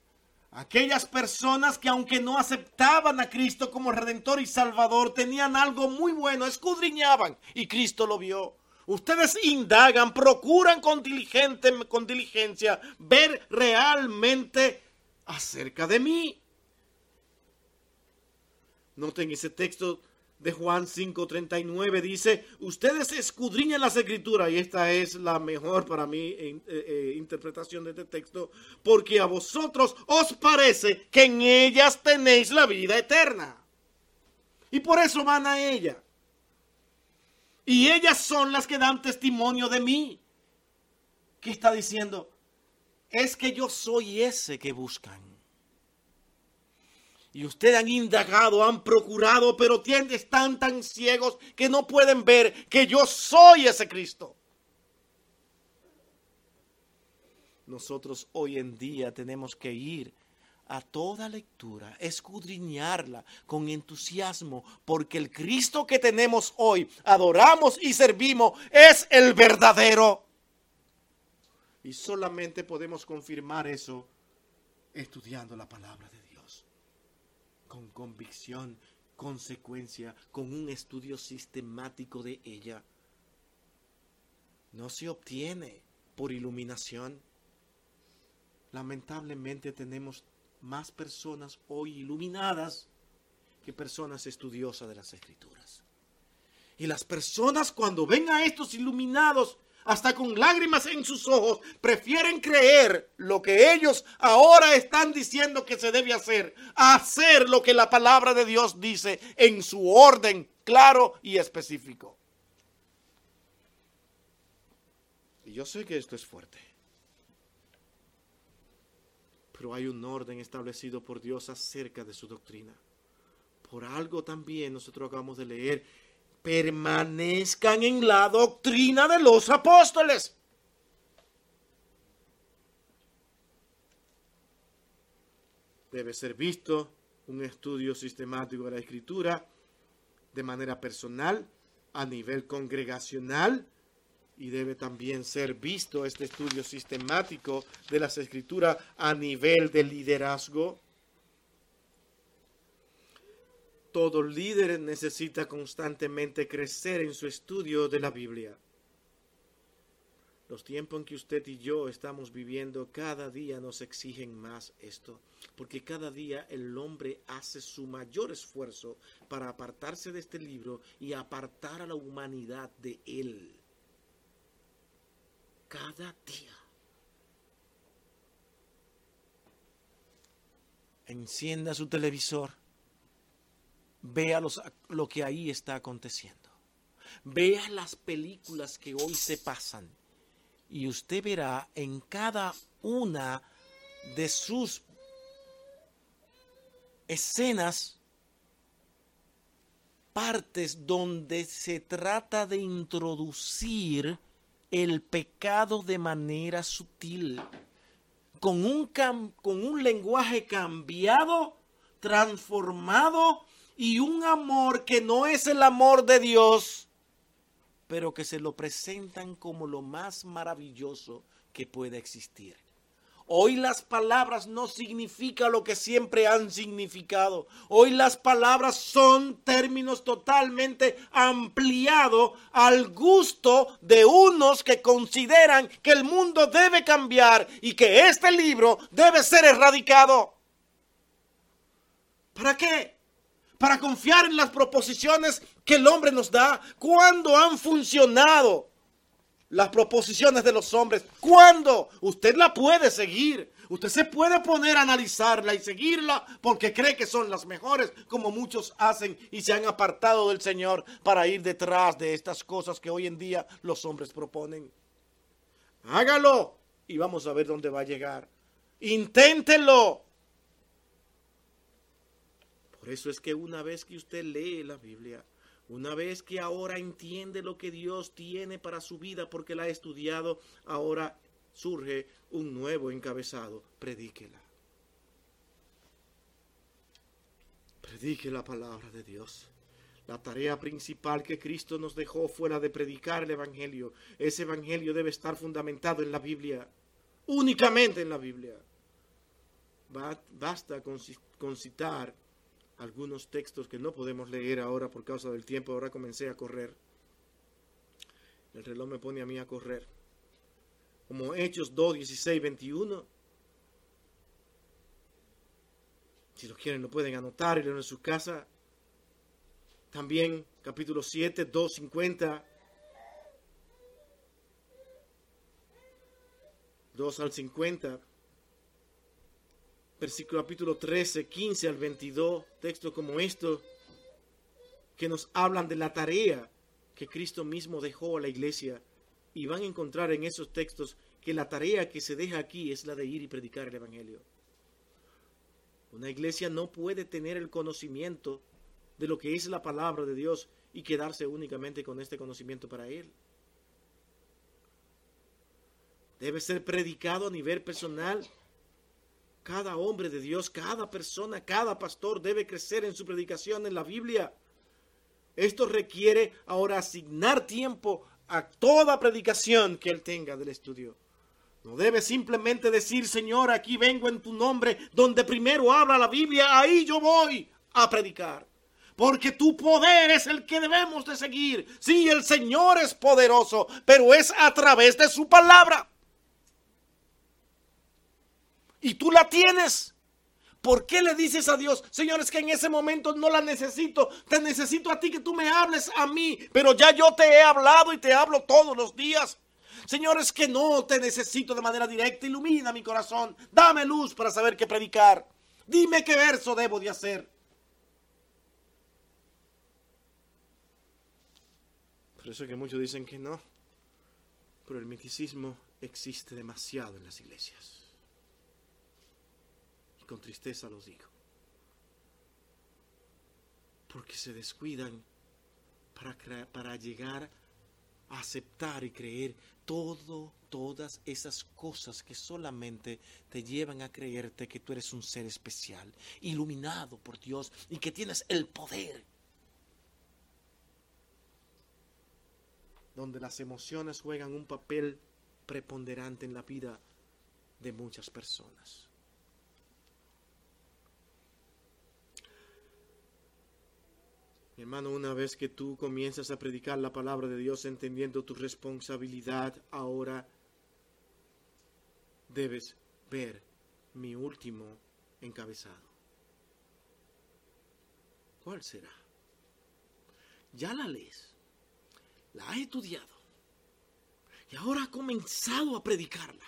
Aquellas personas que aunque no aceptaban a Cristo como Redentor y Salvador, tenían algo muy bueno, escudriñaban y Cristo lo vio. Ustedes indagan, procuran con, diligente, con diligencia ver realmente acerca de mí. Noten ese texto de Juan 5:39 dice, ustedes escudriñan las escrituras, y esta es la mejor para mí eh, eh, interpretación de este texto, porque a vosotros os parece que en ellas tenéis la vida eterna. Y por eso van a ella. Y ellas son las que dan testimonio de mí. ¿Qué está diciendo? Es que yo soy ese que buscan. Y ustedes han indagado, han procurado, pero están tan ciegos que no pueden ver que yo soy ese Cristo. Nosotros hoy en día tenemos que ir a toda lectura, escudriñarla con entusiasmo, porque el Cristo que tenemos hoy, adoramos y servimos, es el verdadero. Y solamente podemos confirmar eso estudiando la palabra de con convicción, consecuencia, con un estudio sistemático de ella. No se obtiene por iluminación. Lamentablemente tenemos más personas hoy iluminadas que personas estudiosas de las escrituras. Y las personas cuando ven a estos iluminados hasta con lágrimas en sus ojos, prefieren creer lo que ellos ahora están diciendo que se debe hacer, hacer lo que la palabra de Dios dice en su orden claro y específico. Y yo sé que esto es fuerte, pero hay un orden establecido por Dios acerca de su doctrina. Por algo también nosotros acabamos de leer permanezcan en la doctrina de los apóstoles. Debe ser visto un estudio sistemático de la escritura de manera personal, a nivel congregacional y debe también ser visto este estudio sistemático de las escrituras a nivel de liderazgo. Todo líder necesita constantemente crecer en su estudio de la Biblia. Los tiempos en que usted y yo estamos viviendo cada día nos exigen más esto, porque cada día el hombre hace su mayor esfuerzo para apartarse de este libro y apartar a la humanidad de él. Cada día. Encienda su televisor. Vea lo que ahí está aconteciendo. Vea las películas que hoy se pasan y usted verá en cada una de sus escenas partes donde se trata de introducir el pecado de manera sutil, con un lenguaje cambiado, transformado y un amor que no es el amor de Dios, pero que se lo presentan como lo más maravilloso que puede existir. Hoy las palabras no significan lo que siempre han significado. Hoy las palabras son términos totalmente ampliados al gusto de unos que consideran que el mundo debe cambiar y que este libro debe ser erradicado. ¿Para qué? Para confiar en las proposiciones que el hombre nos da. ¿Cuándo han funcionado las proposiciones de los hombres? ¿Cuándo? Usted la puede seguir. Usted se puede poner a analizarla y seguirla porque cree que son las mejores, como muchos hacen y se han apartado del Señor para ir detrás de estas cosas que hoy en día los hombres proponen. Hágalo y vamos a ver dónde va a llegar. Inténtelo por eso es que una vez que usted lee la Biblia, una vez que ahora entiende lo que Dios tiene para su vida porque la ha estudiado, ahora surge un nuevo encabezado. Predíquela. Predique la palabra de Dios. La tarea principal que Cristo nos dejó fue la de predicar el Evangelio. Ese Evangelio debe estar fundamentado en la Biblia, únicamente en la Biblia. Basta con citar algunos textos que no podemos leer ahora por causa del tiempo. Ahora comencé a correr. El reloj me pone a mí a correr. Como Hechos 2, 16, 21. Si lo quieren, lo pueden anotar y leer en su casa. También capítulo 7, 2, 50. 2 al 50 versículo capítulo 13, 15 al 22, textos como estos que nos hablan de la tarea que Cristo mismo dejó a la iglesia y van a encontrar en esos textos que la tarea que se deja aquí es la de ir y predicar el Evangelio. Una iglesia no puede tener el conocimiento de lo que es la palabra de Dios y quedarse únicamente con este conocimiento para Él. Debe ser predicado a nivel personal cada hombre de Dios, cada persona, cada pastor debe crecer en su predicación en la Biblia. Esto requiere ahora asignar tiempo a toda predicación que él tenga del estudio. No debe simplemente decir, Señor, aquí vengo en tu nombre, donde primero habla la Biblia, ahí yo voy a predicar. Porque tu poder es el que debemos de seguir. Sí, el Señor es poderoso, pero es a través de su palabra y tú la tienes. ¿Por qué le dices a Dios, señores, que en ese momento no la necesito? Te necesito a ti que tú me hables a mí, pero ya yo te he hablado y te hablo todos los días. Señores, que no te necesito de manera directa, ilumina mi corazón, dame luz para saber qué predicar. Dime qué verso debo de hacer. Por eso es que muchos dicen que no. Pero el misticismo existe demasiado en las iglesias con tristeza los digo. Porque se descuidan para, para llegar a aceptar y creer todo, todas esas cosas que solamente te llevan a creerte que tú eres un ser especial, iluminado por Dios y que tienes el poder. donde las emociones juegan un papel preponderante en la vida de muchas personas. Mi hermano, una vez que tú comienzas a predicar la palabra de Dios entendiendo tu responsabilidad, ahora debes ver mi último encabezado. ¿Cuál será? Ya la lees, la has estudiado y ahora ha comenzado a predicarla.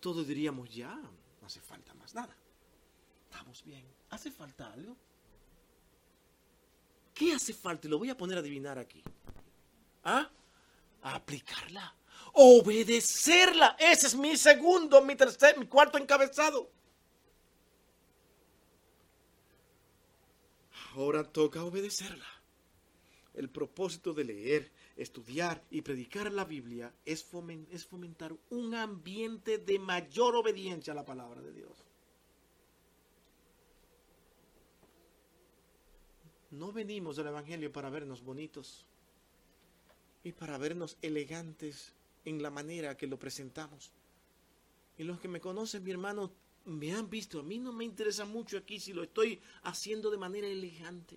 Todos diríamos, ya, no hace falta más nada. Estamos bien. ¿Hace falta algo? ¿Qué hace falta? Lo voy a poner a adivinar aquí. ¿Ah? A aplicarla. Obedecerla. Ese es mi segundo, mi tercer, mi cuarto encabezado. Ahora toca obedecerla. El propósito de leer, estudiar y predicar la Biblia es fomentar un ambiente de mayor obediencia a la palabra de Dios. No venimos del Evangelio para vernos bonitos y para vernos elegantes en la manera que lo presentamos. Y los que me conocen, mi hermano, me han visto. A mí no me interesa mucho aquí si lo estoy haciendo de manera elegante,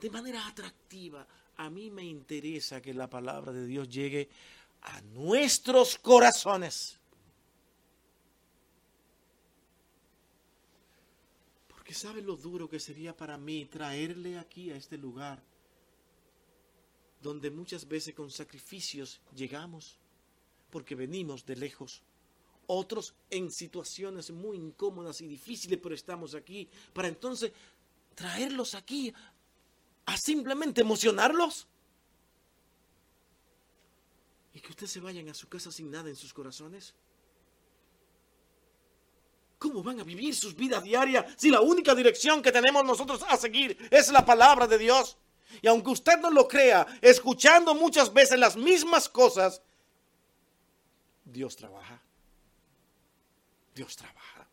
de manera atractiva. A mí me interesa que la palabra de Dios llegue a nuestros corazones. Sabe lo duro que sería para mí traerle aquí a este lugar donde muchas veces con sacrificios llegamos porque venimos de lejos otros en situaciones muy incómodas y difíciles, pero estamos aquí para entonces traerlos aquí a simplemente emocionarlos. Y que ustedes se vayan a su casa sin nada en sus corazones. ¿Cómo van a vivir sus vidas diarias si la única dirección que tenemos nosotros a seguir es la palabra de Dios? Y aunque usted no lo crea, escuchando muchas veces las mismas cosas, Dios trabaja. Dios trabaja.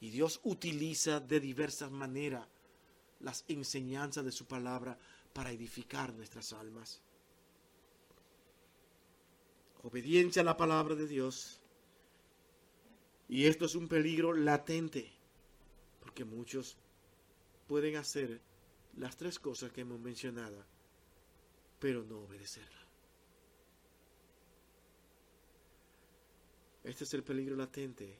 Y Dios utiliza de diversas maneras las enseñanzas de su palabra para edificar nuestras almas. Obediencia a la palabra de Dios. Y esto es un peligro latente, porque muchos pueden hacer las tres cosas que hemos mencionado, pero no obedecerla. Este es el peligro latente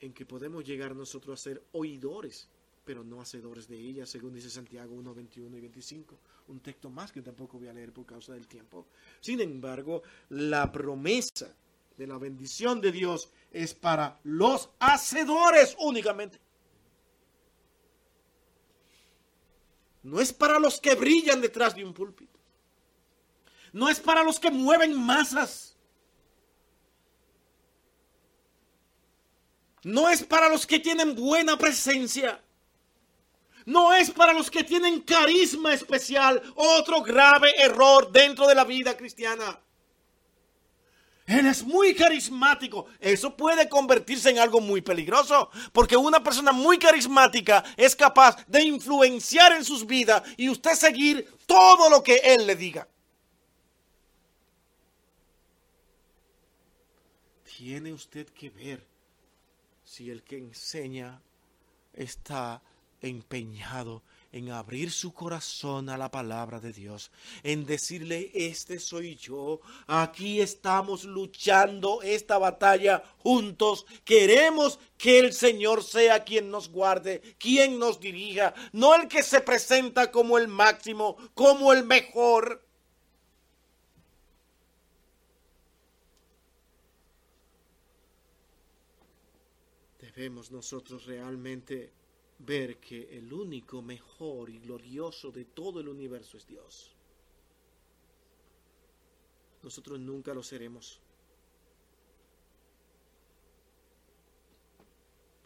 en que podemos llegar nosotros a ser oidores, pero no hacedores de ella, según dice Santiago 1, 21 y 25. Un texto más que tampoco voy a leer por causa del tiempo. Sin embargo, la promesa de la bendición de Dios es para los hacedores únicamente. No es para los que brillan detrás de un púlpito. No es para los que mueven masas. No es para los que tienen buena presencia. No es para los que tienen carisma especial. Otro grave error dentro de la vida cristiana. Él es muy carismático. Eso puede convertirse en algo muy peligroso. Porque una persona muy carismática es capaz de influenciar en sus vidas y usted seguir todo lo que él le diga. Tiene usted que ver si el que enseña está empeñado en abrir su corazón a la palabra de Dios, en decirle, este soy yo, aquí estamos luchando esta batalla juntos, queremos que el Señor sea quien nos guarde, quien nos dirija, no el que se presenta como el máximo, como el mejor. debemos nosotros realmente ver que el único mejor y glorioso de todo el universo es Dios. Nosotros nunca lo seremos.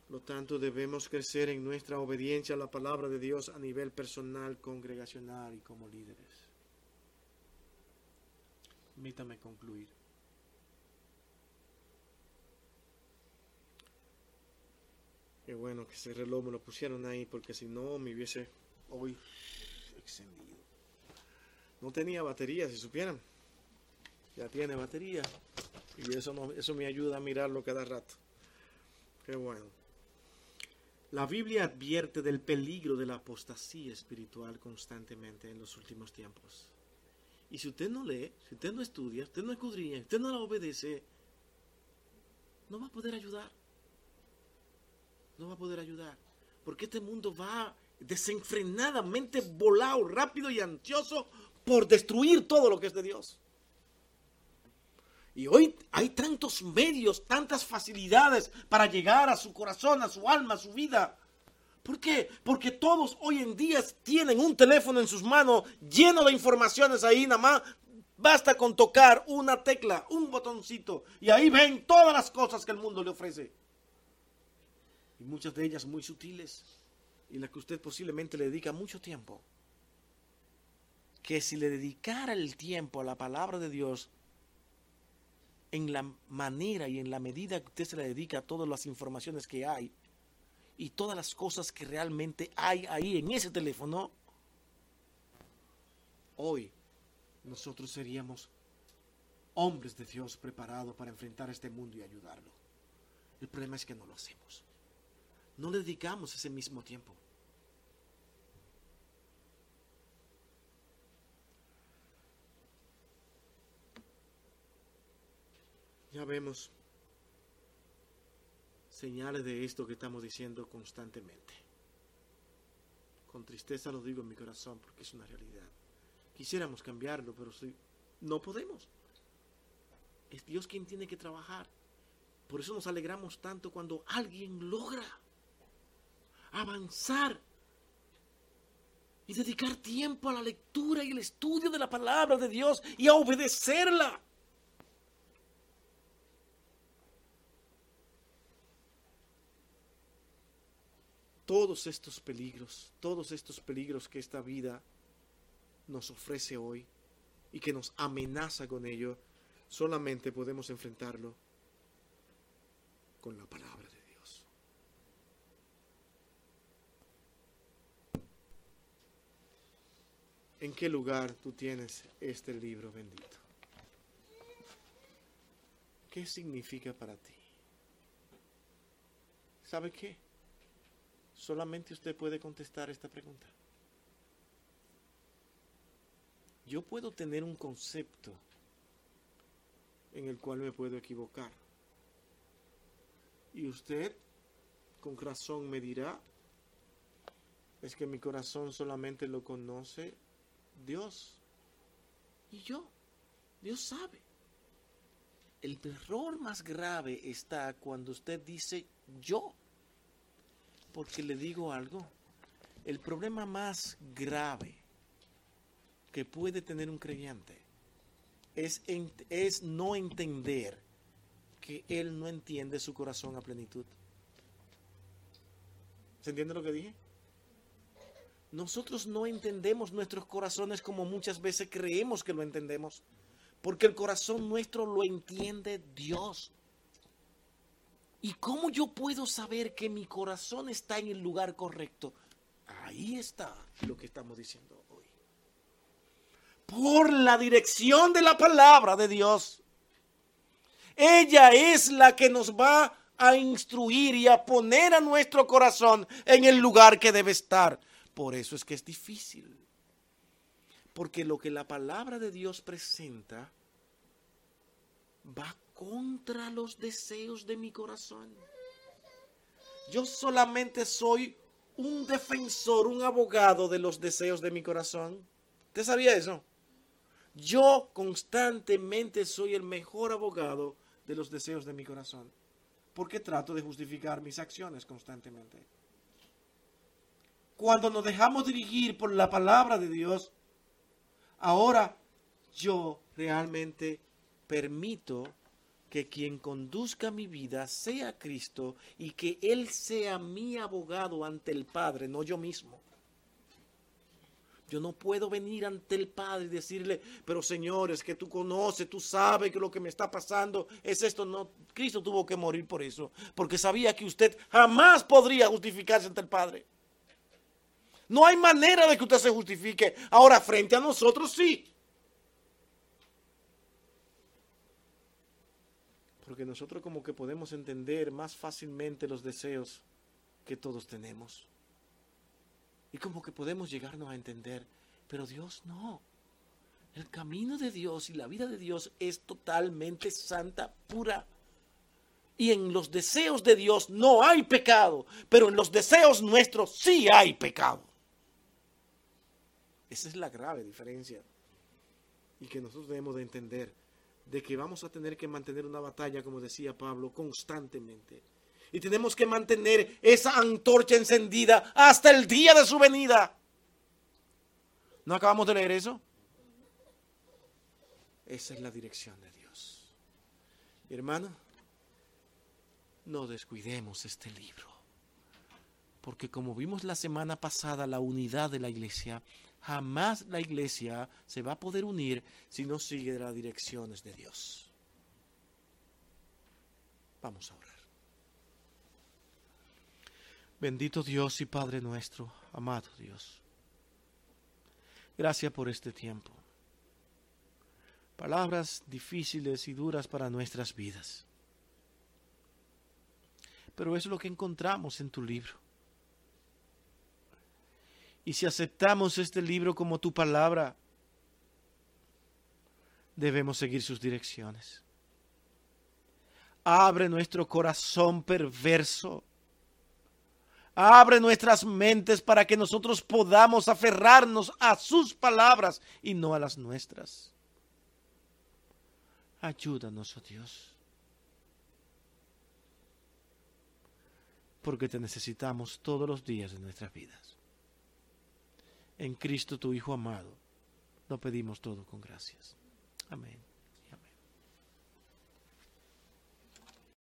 Por lo tanto, debemos crecer en nuestra obediencia a la palabra de Dios a nivel personal, congregacional y como líderes. Permítame concluir. Qué bueno que ese reloj me lo pusieron ahí porque si no me hubiese hoy extendido. No tenía batería, si supieran. Ya tiene batería. Y eso, no, eso me ayuda a mirarlo cada rato. Qué bueno. La Biblia advierte del peligro de la apostasía espiritual constantemente en los últimos tiempos. Y si usted no lee, si usted no estudia, usted no escudriña, usted no la obedece, no va a poder ayudar. No va a poder ayudar. Porque este mundo va desenfrenadamente volado, rápido y ansioso por destruir todo lo que es de Dios. Y hoy hay tantos medios, tantas facilidades para llegar a su corazón, a su alma, a su vida. ¿Por qué? Porque todos hoy en día tienen un teléfono en sus manos lleno de informaciones ahí, nada más basta con tocar una tecla, un botoncito, y ahí ven todas las cosas que el mundo le ofrece. Y muchas de ellas muy sutiles, y las que usted posiblemente le dedica mucho tiempo. Que si le dedicara el tiempo a la palabra de Dios, en la manera y en la medida que usted se le dedica a todas las informaciones que hay y todas las cosas que realmente hay ahí en ese teléfono, hoy nosotros seríamos hombres de Dios preparados para enfrentar este mundo y ayudarlo. El problema es que no lo hacemos. No le dedicamos ese mismo tiempo. Ya vemos señales de esto que estamos diciendo constantemente. Con tristeza lo digo en mi corazón porque es una realidad. Quisiéramos cambiarlo, pero no podemos. Es Dios quien tiene que trabajar. Por eso nos alegramos tanto cuando alguien logra avanzar y dedicar tiempo a la lectura y el estudio de la palabra de Dios y a obedecerla. todos estos peligros, todos estos peligros que esta vida nos ofrece hoy y que nos amenaza con ello, solamente podemos enfrentarlo con la palabra de Dios. ¿En qué lugar tú tienes este libro bendito? ¿Qué significa para ti? ¿Sabe qué? Solamente usted puede contestar esta pregunta. Yo puedo tener un concepto en el cual me puedo equivocar. Y usted con razón me dirá, es que mi corazón solamente lo conoce Dios. Y yo, Dios sabe. El error más grave está cuando usted dice yo. Porque le digo algo, el problema más grave que puede tener un creyente es, es no entender que él no entiende su corazón a plenitud. ¿Se entiende lo que dije? Nosotros no entendemos nuestros corazones como muchas veces creemos que lo entendemos, porque el corazón nuestro lo entiende Dios. ¿Y cómo yo puedo saber que mi corazón está en el lugar correcto? Ahí está lo que estamos diciendo hoy. Por la dirección de la palabra de Dios. Ella es la que nos va a instruir y a poner a nuestro corazón en el lugar que debe estar. Por eso es que es difícil. Porque lo que la palabra de Dios presenta va contra los deseos de mi corazón. Yo solamente soy un defensor, un abogado de los deseos de mi corazón. ¿Usted sabía eso? Yo constantemente soy el mejor abogado de los deseos de mi corazón, porque trato de justificar mis acciones constantemente. Cuando nos dejamos dirigir por la palabra de Dios, ahora yo realmente permito que quien conduzca mi vida sea Cristo y que Él sea mi abogado ante el Padre, no yo mismo. Yo no puedo venir ante el Padre y decirle, pero Señor, es que tú conoces, tú sabes que lo que me está pasando es esto. No, Cristo tuvo que morir por eso, porque sabía que usted jamás podría justificarse ante el Padre. No hay manera de que usted se justifique. Ahora, frente a nosotros sí. Porque nosotros como que podemos entender más fácilmente los deseos que todos tenemos. Y como que podemos llegarnos a entender, pero Dios no. El camino de Dios y la vida de Dios es totalmente santa, pura. Y en los deseos de Dios no hay pecado, pero en los deseos nuestros sí hay pecado. Esa es la grave diferencia. Y que nosotros debemos de entender de que vamos a tener que mantener una batalla, como decía Pablo, constantemente. Y tenemos que mantener esa antorcha encendida hasta el día de su venida. ¿No acabamos de leer eso? Esa es la dirección de Dios. Mi hermano, no descuidemos este libro. Porque como vimos la semana pasada, la unidad de la iglesia, jamás la iglesia se va a poder unir si no sigue las direcciones de Dios. Vamos a orar. Bendito Dios y Padre nuestro, amado Dios. Gracias por este tiempo. Palabras difíciles y duras para nuestras vidas. Pero es lo que encontramos en tu libro. Y si aceptamos este libro como tu palabra, debemos seguir sus direcciones. Abre nuestro corazón perverso Abre nuestras mentes para que nosotros podamos aferrarnos a sus palabras y no a las nuestras. Ayúdanos, oh Dios. Porque te necesitamos todos los días de nuestras vidas. En Cristo, tu Hijo amado, lo pedimos todo con gracias. Amén.